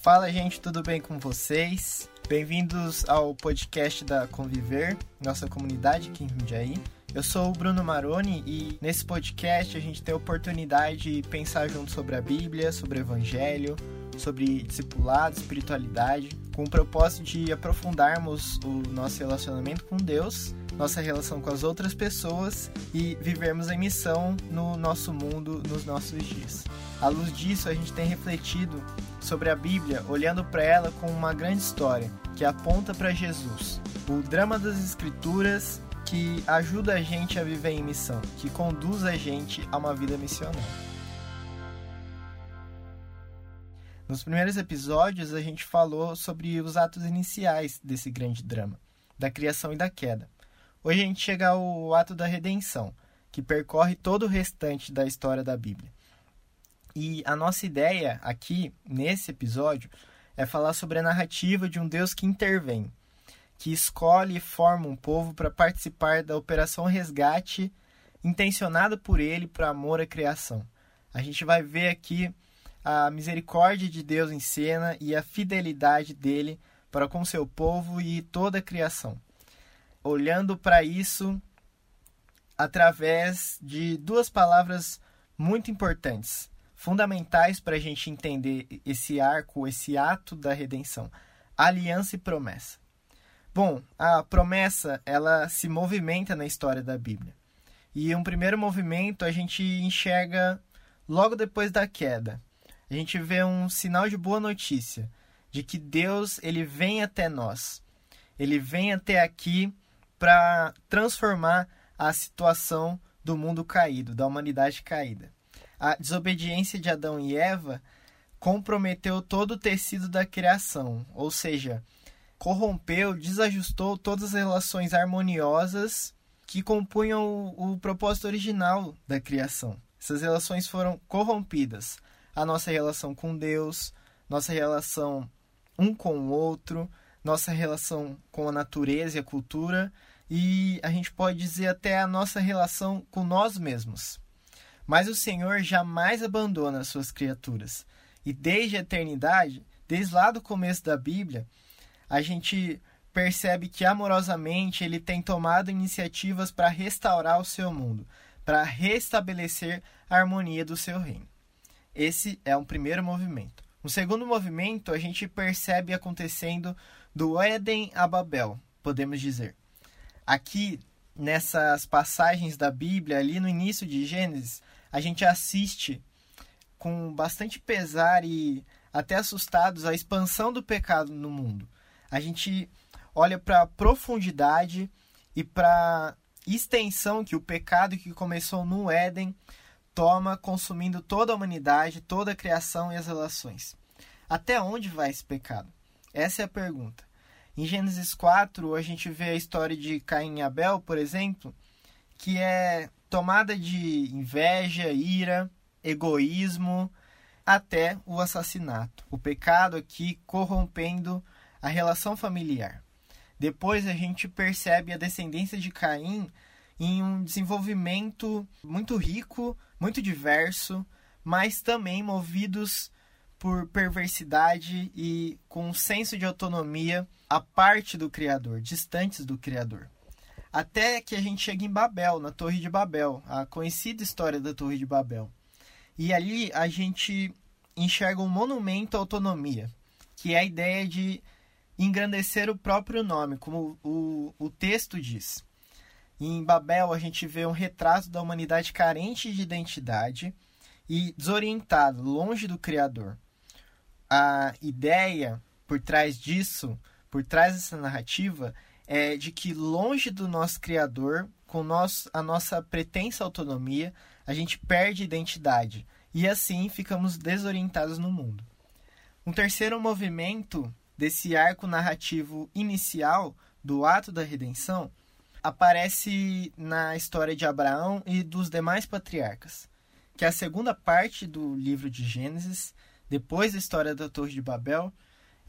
Fala, gente, tudo bem com vocês? Bem-vindos ao podcast da Conviver, nossa comunidade aqui em Jundiaí. Eu sou o Bruno Maroni e nesse podcast a gente tem a oportunidade de pensar junto sobre a Bíblia, sobre o Evangelho, sobre discipulado, espiritualidade, com o propósito de aprofundarmos o nosso relacionamento com Deus, nossa relação com as outras pessoas e vivermos em missão no nosso mundo, nos nossos dias. À luz disso, a gente tem refletido sobre a Bíblia, olhando para ela com uma grande história que aponta para Jesus, o drama das Escrituras que ajuda a gente a viver em missão, que conduz a gente a uma vida missionária. Nos primeiros episódios, a gente falou sobre os atos iniciais desse grande drama, da criação e da queda. Hoje a gente chega ao ato da redenção, que percorre todo o restante da história da Bíblia. E a nossa ideia aqui, nesse episódio, é falar sobre a narrativa de um Deus que intervém, que escolhe e forma um povo para participar da operação resgate intencionada por ele para amor à criação. A gente vai ver aqui a misericórdia de Deus em cena e a fidelidade dele para com seu povo e toda a criação. Olhando para isso através de duas palavras muito importantes, fundamentais para a gente entender esse arco, esse ato da redenção: aliança e promessa. Bom, a promessa ela se movimenta na história da Bíblia. E um primeiro movimento a gente enxerga logo depois da queda. A gente vê um sinal de boa notícia, de que Deus ele vem até nós. Ele vem até aqui para transformar a situação do mundo caído, da humanidade caída. A desobediência de Adão e Eva comprometeu todo o tecido da criação, ou seja, corrompeu, desajustou todas as relações harmoniosas que compunham o, o propósito original da criação. Essas relações foram corrompidas. A nossa relação com Deus, nossa relação um com o outro, nossa relação com a natureza e a cultura, e a gente pode dizer até a nossa relação com nós mesmos. Mas o Senhor jamais abandona as suas criaturas. E desde a eternidade, desde lá do começo da Bíblia, a gente percebe que amorosamente ele tem tomado iniciativas para restaurar o seu mundo, para restabelecer a harmonia do seu reino. Esse é um primeiro movimento. Um segundo movimento a gente percebe acontecendo do Éden a Babel, podemos dizer. Aqui, nessas passagens da Bíblia, ali no início de Gênesis, a gente assiste com bastante pesar e até assustados a expansão do pecado no mundo a gente olha para a profundidade e para extensão que o pecado que começou no Éden toma, consumindo toda a humanidade, toda a criação e as relações. Até onde vai esse pecado? Essa é a pergunta. Em Gênesis 4, a gente vê a história de Caim e Abel, por exemplo, que é tomada de inveja, ira, egoísmo, até o assassinato. O pecado aqui corrompendo a relação familiar. Depois a gente percebe a descendência de Caim em um desenvolvimento muito rico, muito diverso, mas também movidos por perversidade e com um senso de autonomia à parte do Criador, distantes do Criador. Até que a gente chega em Babel, na Torre de Babel, a conhecida história da Torre de Babel. E ali a gente enxerga um monumento à autonomia, que é a ideia de engrandecer o próprio nome, como o, o texto diz. Em Babel, a gente vê um retrato da humanidade carente de identidade e desorientado, longe do Criador. A ideia por trás disso, por trás dessa narrativa, é de que longe do nosso Criador, com a nossa pretensa autonomia, a gente perde identidade e assim ficamos desorientados no mundo. Um terceiro movimento desse arco narrativo inicial do ato da redenção aparece na história de Abraão e dos demais patriarcas, que é a segunda parte do livro de Gênesis, depois da história da Torre de Babel.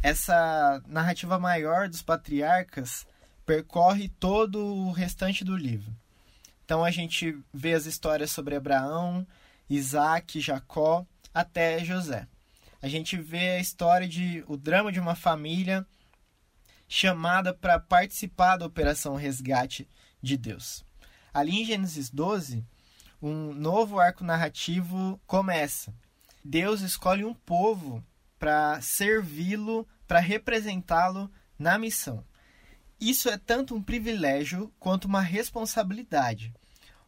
Essa narrativa maior dos patriarcas percorre todo o restante do livro. Então a gente vê as histórias sobre Abraão, Isaac, Jacó, até José. a gente vê a história de o drama de uma família chamada para participar da operação resgate de Deus. Ali em Gênesis 12, um novo arco narrativo começa. Deus escolhe um povo para servi-lo, para representá-lo na missão. Isso é tanto um privilégio quanto uma responsabilidade.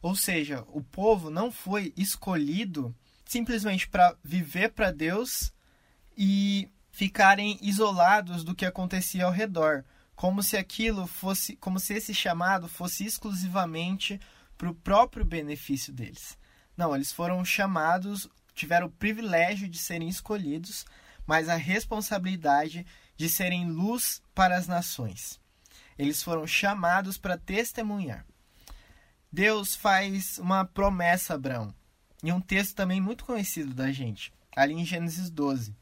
Ou seja, o povo não foi escolhido simplesmente para viver para Deus e ficarem isolados do que acontecia ao redor, como se aquilo fosse, como se esse chamado fosse exclusivamente para o próprio benefício deles. Não, eles foram chamados, tiveram o privilégio de serem escolhidos, mas a responsabilidade de serem luz para as nações. Eles foram chamados para testemunhar. Deus faz uma promessa a Abraão, em um texto também muito conhecido da gente, ali em Gênesis 12.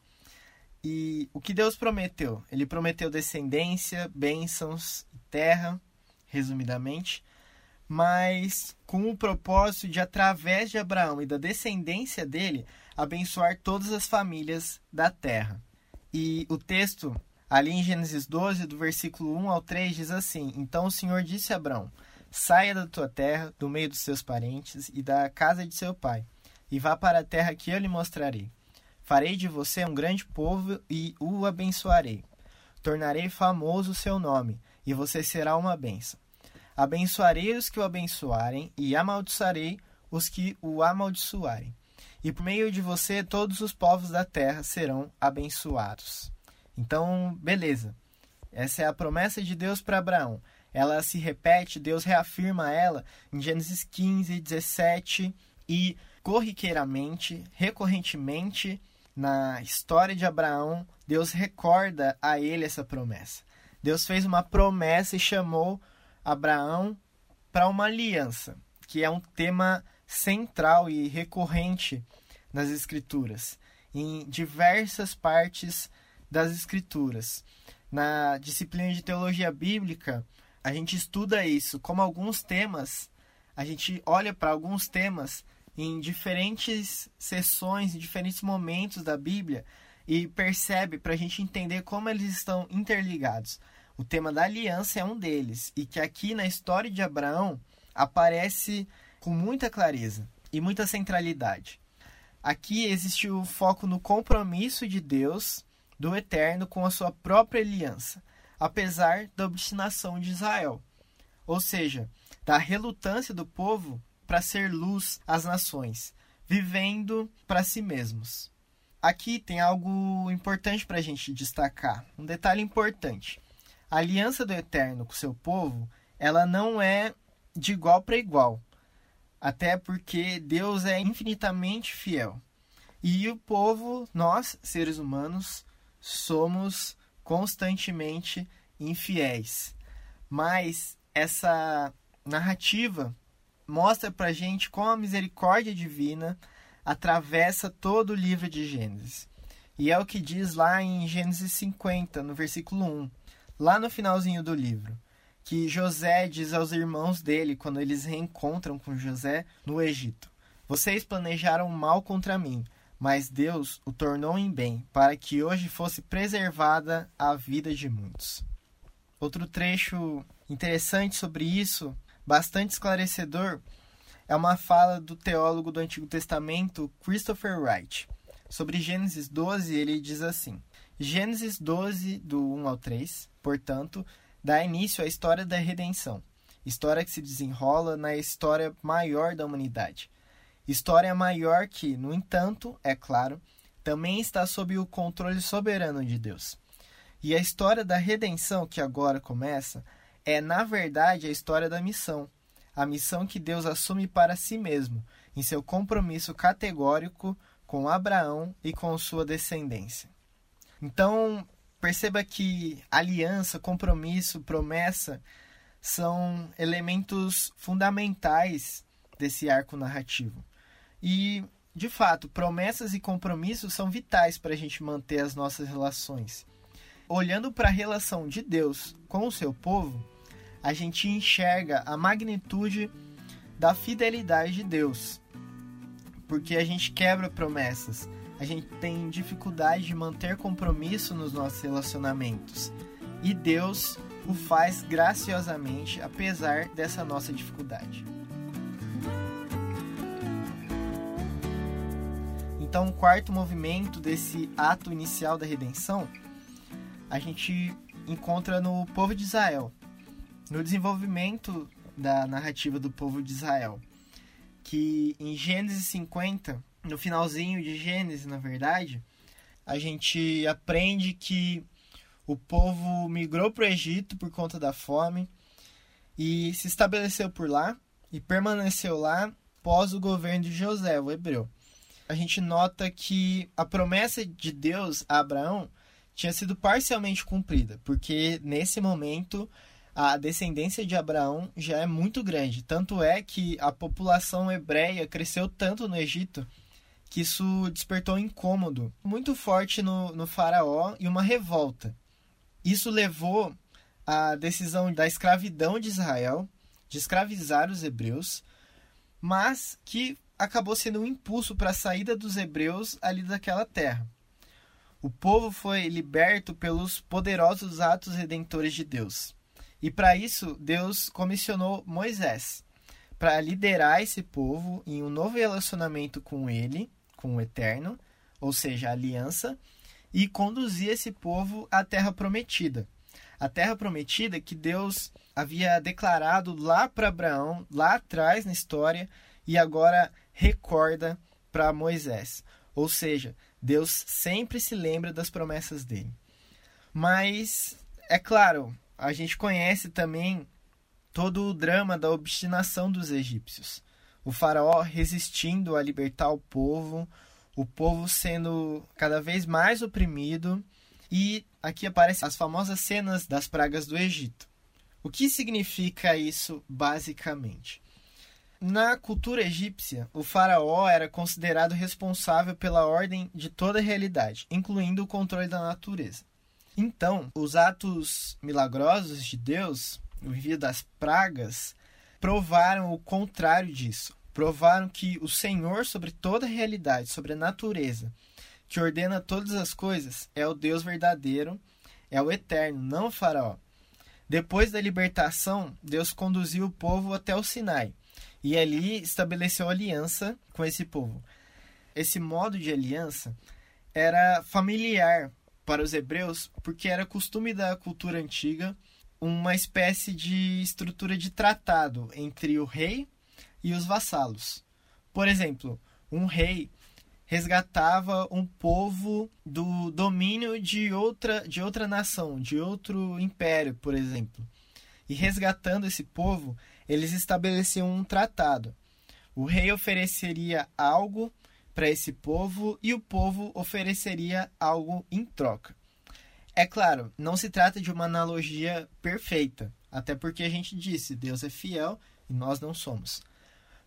E o que Deus prometeu? Ele prometeu descendência, bênçãos e terra, resumidamente, mas com o propósito de, através de Abraão e da descendência dele, abençoar todas as famílias da terra. E o texto, ali em Gênesis 12, do versículo 1 ao 3, diz assim: Então o Senhor disse a Abraão: Saia da tua terra, do meio dos seus parentes e da casa de seu pai, e vá para a terra que eu lhe mostrarei. Farei de você um grande povo e o abençoarei. Tornarei famoso o seu nome, e você será uma bênção. Abençoarei os que o abençoarem, e amaldiçoarei os que o amaldiçoarem. E por meio de você, todos os povos da terra serão abençoados. Então, beleza. Essa é a promessa de Deus para Abraão. Ela se repete, Deus reafirma ela em Gênesis 15, 17 e corriqueiramente, recorrentemente, na história de Abraão, Deus recorda a ele essa promessa. Deus fez uma promessa e chamou Abraão para uma aliança, que é um tema central e recorrente nas Escrituras, em diversas partes das Escrituras. Na disciplina de teologia bíblica, a gente estuda isso, como alguns temas, a gente olha para alguns temas em diferentes sessões, em diferentes momentos da Bíblia e percebe para a gente entender como eles estão interligados. O tema da aliança é um deles e que aqui na história de Abraão aparece com muita clareza e muita centralidade. Aqui existe o foco no compromisso de Deus, do Eterno, com a sua própria aliança, apesar da obstinação de Israel. Ou seja, da relutância do povo para ser luz às nações, vivendo para si mesmos. Aqui tem algo importante para a gente destacar, um detalhe importante. A aliança do Eterno com seu povo, ela não é de igual para igual, até porque Deus é infinitamente fiel. E o povo, nós, seres humanos, somos constantemente infiéis. Mas essa narrativa mostra pra gente como a misericórdia divina atravessa todo o livro de Gênesis. E é o que diz lá em Gênesis 50, no versículo 1, lá no finalzinho do livro, que José diz aos irmãos dele quando eles reencontram com José no Egito: Vocês planejaram mal contra mim, mas Deus o tornou em bem, para que hoje fosse preservada a vida de muitos. Outro trecho interessante sobre isso bastante esclarecedor é uma fala do teólogo do Antigo Testamento Christopher Wright. Sobre Gênesis 12, ele diz assim: Gênesis 12, do 1 ao 3, portanto, dá início à história da redenção, história que se desenrola na história maior da humanidade. História maior que, no entanto, é claro, também está sob o controle soberano de Deus. E a história da redenção que agora começa é, na verdade, a história da missão. A missão que Deus assume para si mesmo, em seu compromisso categórico com Abraão e com sua descendência. Então, perceba que aliança, compromisso, promessa são elementos fundamentais desse arco narrativo. E, de fato, promessas e compromissos são vitais para a gente manter as nossas relações. Olhando para a relação de Deus com o seu povo, a gente enxerga a magnitude da fidelidade de Deus. Porque a gente quebra promessas, a gente tem dificuldade de manter compromisso nos nossos relacionamentos. E Deus o faz graciosamente, apesar dessa nossa dificuldade. Então, o quarto movimento desse ato inicial da redenção, a gente encontra no povo de Israel, no desenvolvimento da narrativa do povo de Israel, que em Gênesis 50, no finalzinho de Gênesis, na verdade, a gente aprende que o povo migrou para o Egito por conta da fome e se estabeleceu por lá e permaneceu lá pós o governo de José, o hebreu a gente nota que a promessa de Deus a Abraão tinha sido parcialmente cumprida, porque nesse momento a descendência de Abraão já é muito grande. Tanto é que a população hebreia cresceu tanto no Egito que isso despertou um incômodo muito forte no, no faraó e uma revolta. Isso levou à decisão da escravidão de Israel, de escravizar os hebreus, mas que acabou sendo um impulso para a saída dos hebreus ali daquela terra. O povo foi liberto pelos poderosos atos redentores de Deus. E para isso, Deus comissionou Moisés para liderar esse povo em um novo relacionamento com ele, com o Eterno, ou seja, a aliança, e conduzir esse povo à terra prometida. A terra prometida que Deus havia declarado lá para Abraão, lá atrás na história, e agora recorda para Moisés. Ou seja, Deus sempre se lembra das promessas dele. Mas, é claro, a gente conhece também todo o drama da obstinação dos egípcios. O faraó resistindo a libertar o povo, o povo sendo cada vez mais oprimido, e aqui aparecem as famosas cenas das pragas do Egito. O que significa isso basicamente? Na cultura egípcia, o faraó era considerado responsável pela ordem de toda a realidade, incluindo o controle da natureza. Então, os atos milagrosos de Deus, o envio das pragas, provaram o contrário disso. Provaram que o Senhor sobre toda a realidade, sobre a natureza, que ordena todas as coisas, é o Deus verdadeiro, é o eterno, não o faraó. Depois da libertação, Deus conduziu o povo até o Sinai e ali estabeleceu aliança com esse povo. Esse modo de aliança era familiar para os hebreus porque era costume da cultura antiga uma espécie de estrutura de tratado entre o rei e os vassalos. Por exemplo, um rei resgatava um povo do domínio de outra, de outra nação, de outro império, por exemplo. E resgatando esse povo, eles estabeleciam um tratado. O rei ofereceria algo para esse povo e o povo ofereceria algo em troca. É claro, não se trata de uma analogia perfeita, até porque a gente disse, Deus é fiel e nós não somos.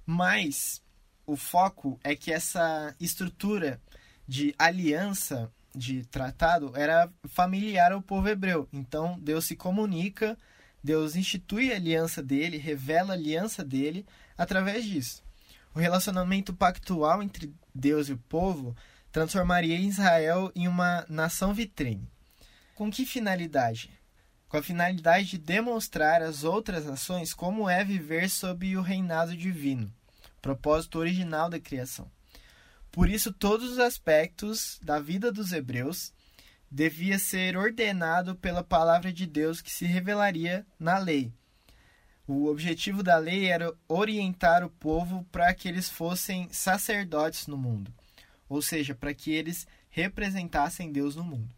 Mas o foco é que essa estrutura de aliança, de tratado, era familiar ao povo hebreu. Então Deus se comunica Deus institui a aliança dele, revela a aliança dele através disso. O relacionamento pactual entre Deus e o povo transformaria Israel em uma nação vitrine. Com que finalidade? Com a finalidade de demonstrar às outras nações como é viver sob o reinado divino, propósito original da criação. Por isso, todos os aspectos da vida dos hebreus devia ser ordenado pela palavra de Deus que se revelaria na lei. O objetivo da lei era orientar o povo para que eles fossem sacerdotes no mundo, ou seja, para que eles representassem Deus no mundo.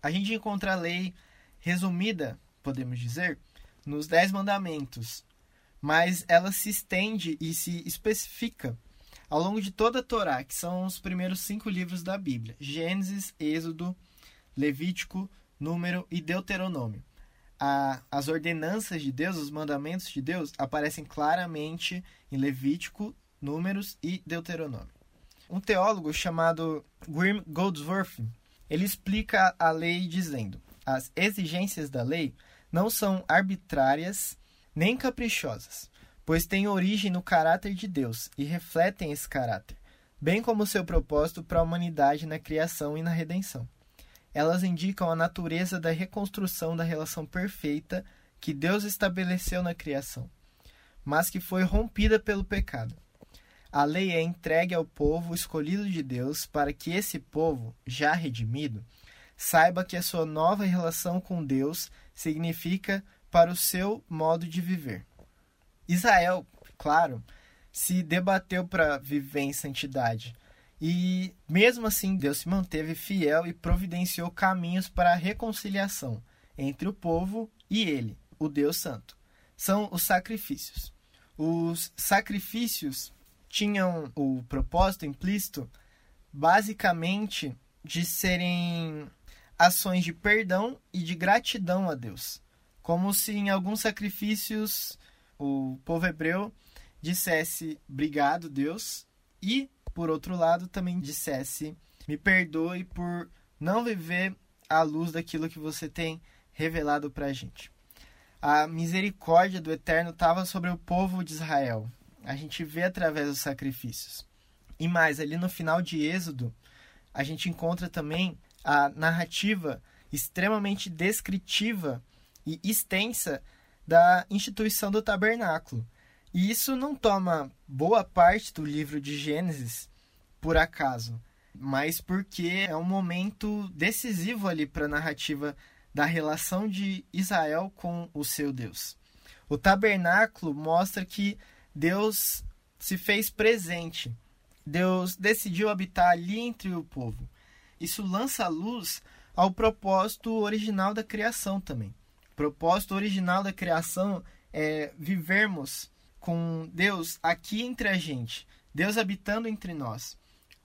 A gente encontra a lei resumida, podemos dizer, nos Dez Mandamentos, mas ela se estende e se especifica ao longo de toda a Torá, que são os primeiros cinco livros da Bíblia: Gênesis, Êxodo, Levítico, Número e Deuteronômio. A, as ordenanças de Deus, os mandamentos de Deus, aparecem claramente em Levítico, Números e Deuteronômio. Um teólogo chamado Grim Goldsworth, ele explica a lei dizendo: as exigências da lei não são arbitrárias nem caprichosas, pois têm origem no caráter de Deus e refletem esse caráter. bem como seu propósito para a humanidade na criação e na redenção. Elas indicam a natureza da reconstrução da relação perfeita que Deus estabeleceu na criação, mas que foi rompida pelo pecado. A lei é entregue ao povo escolhido de Deus para que esse povo, já redimido, saiba que a sua nova relação com Deus significa para o seu modo de viver. Israel, claro, se debateu para viver em santidade. E mesmo assim, Deus se manteve fiel e providenciou caminhos para a reconciliação entre o povo e ele, o Deus Santo. São os sacrifícios. Os sacrifícios tinham o propósito implícito, basicamente, de serem ações de perdão e de gratidão a Deus. Como se em alguns sacrifícios o povo hebreu dissesse obrigado, Deus, e, por outro lado, também dissesse me perdoe por não viver à luz daquilo que você tem revelado para a gente. A misericórdia do Eterno estava sobre o povo de Israel. A gente vê através dos sacrifícios. E mais, ali no final de Êxodo, a gente encontra também a narrativa extremamente descritiva e extensa da instituição do tabernáculo. E isso não toma boa parte do livro de Gênesis por acaso, mas porque é um momento decisivo ali para a narrativa da relação de Israel com o seu Deus. O tabernáculo mostra que Deus se fez presente. Deus decidiu habitar ali entre o povo. Isso lança luz ao propósito original da criação também. O propósito original da criação é vivermos com Deus aqui entre a gente, Deus habitando entre nós.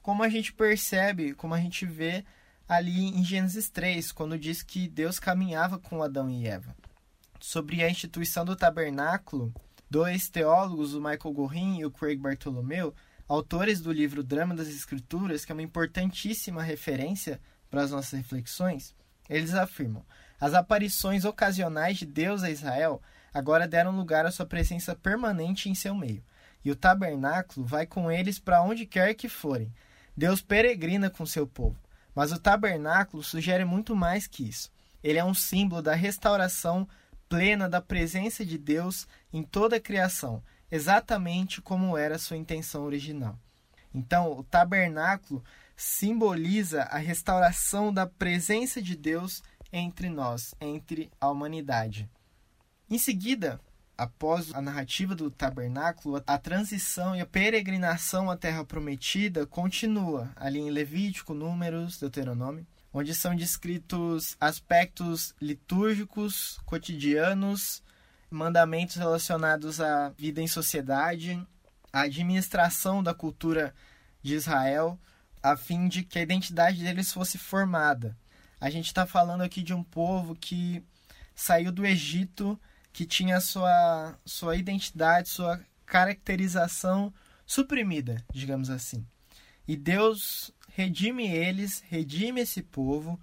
Como a gente percebe, como a gente vê ali em Gênesis 3, quando diz que Deus caminhava com Adão e Eva. Sobre a instituição do tabernáculo, dois teólogos, o Michael Gorin e o Craig Bartolomeu, autores do livro Drama das Escrituras, que é uma importantíssima referência para as nossas reflexões, eles afirmam: as aparições ocasionais de Deus a Israel agora deram lugar à sua presença permanente em seu meio, e o tabernáculo vai com eles para onde quer que forem. Deus peregrina com seu povo. Mas o tabernáculo sugere muito mais que isso. Ele é um símbolo da restauração plena da presença de Deus em toda a criação, exatamente como era sua intenção original. Então, o tabernáculo simboliza a restauração da presença de Deus entre nós, entre a humanidade. Em seguida, após a narrativa do tabernáculo, a transição e a peregrinação à terra prometida continua ali em Levítico, Números, Deuteronômio, onde são descritos aspectos litúrgicos, cotidianos, mandamentos relacionados à vida em sociedade, à administração da cultura de Israel, a fim de que a identidade deles fosse formada. A gente está falando aqui de um povo que saiu do Egito que tinha sua, sua identidade, sua caracterização suprimida, digamos assim. E Deus redime eles, redime esse povo,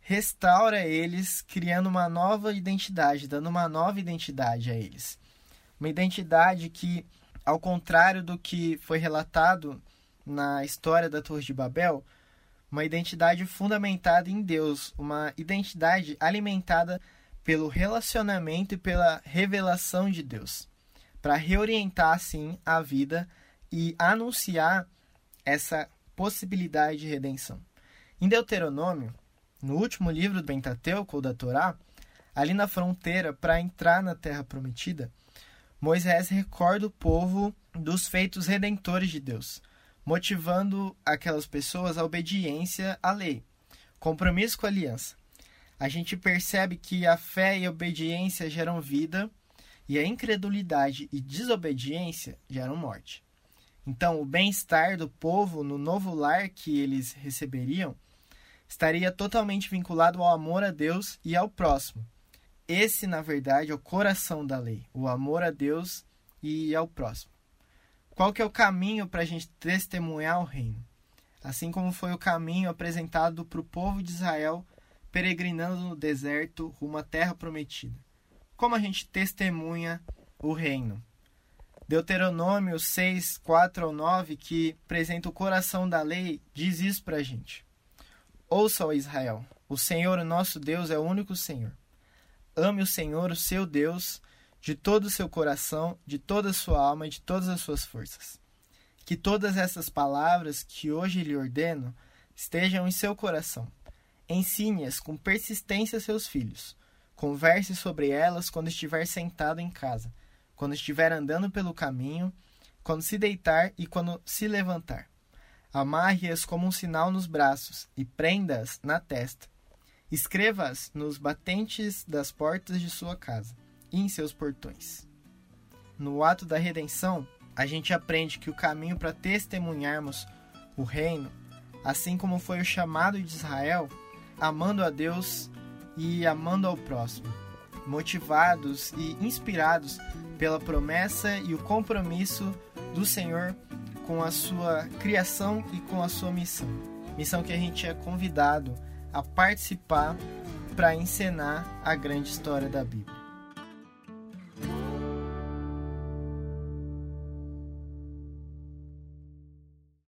restaura eles, criando uma nova identidade, dando uma nova identidade a eles. Uma identidade que, ao contrário do que foi relatado na história da Torre de Babel, uma identidade fundamentada em Deus, uma identidade alimentada pelo relacionamento e pela revelação de Deus, para reorientar assim a vida e anunciar essa possibilidade de redenção. Em Deuteronômio, no último livro do Pentateuco ou da Torá, ali na fronteira para entrar na terra prometida, Moisés recorda o povo dos feitos redentores de Deus, motivando aquelas pessoas à obediência à lei, compromisso com a aliança a gente percebe que a fé e a obediência geram vida e a incredulidade e desobediência geram morte. Então, o bem-estar do povo no novo lar que eles receberiam estaria totalmente vinculado ao amor a Deus e ao próximo. Esse, na verdade, é o coração da lei, o amor a Deus e ao próximo. Qual que é o caminho para a gente testemunhar o reino? Assim como foi o caminho apresentado para o povo de Israel peregrinando no deserto rumo à terra prometida. Como a gente testemunha o reino? Deuteronômio 6, 4 ao 9, que apresenta o coração da lei, diz isso para a gente. Ouça, ó Israel, o Senhor, o nosso Deus, é o único Senhor. Ame o Senhor, o seu Deus, de todo o seu coração, de toda a sua alma e de todas as suas forças. Que todas essas palavras que hoje lhe ordeno estejam em seu coração. Ensine-as com persistência a seus filhos. Converse sobre elas quando estiver sentado em casa, quando estiver andando pelo caminho, quando se deitar e quando se levantar. Amarre-as como um sinal nos braços e prenda-as na testa. Escreva-as nos batentes das portas de sua casa e em seus portões. No ato da redenção, a gente aprende que o caminho para testemunharmos o reino, assim como foi o chamado de Israel, amando a Deus e amando ao próximo, motivados e inspirados pela promessa e o compromisso do Senhor com a sua criação e com a sua missão. Missão que a gente é convidado a participar para encenar a grande história da Bíblia.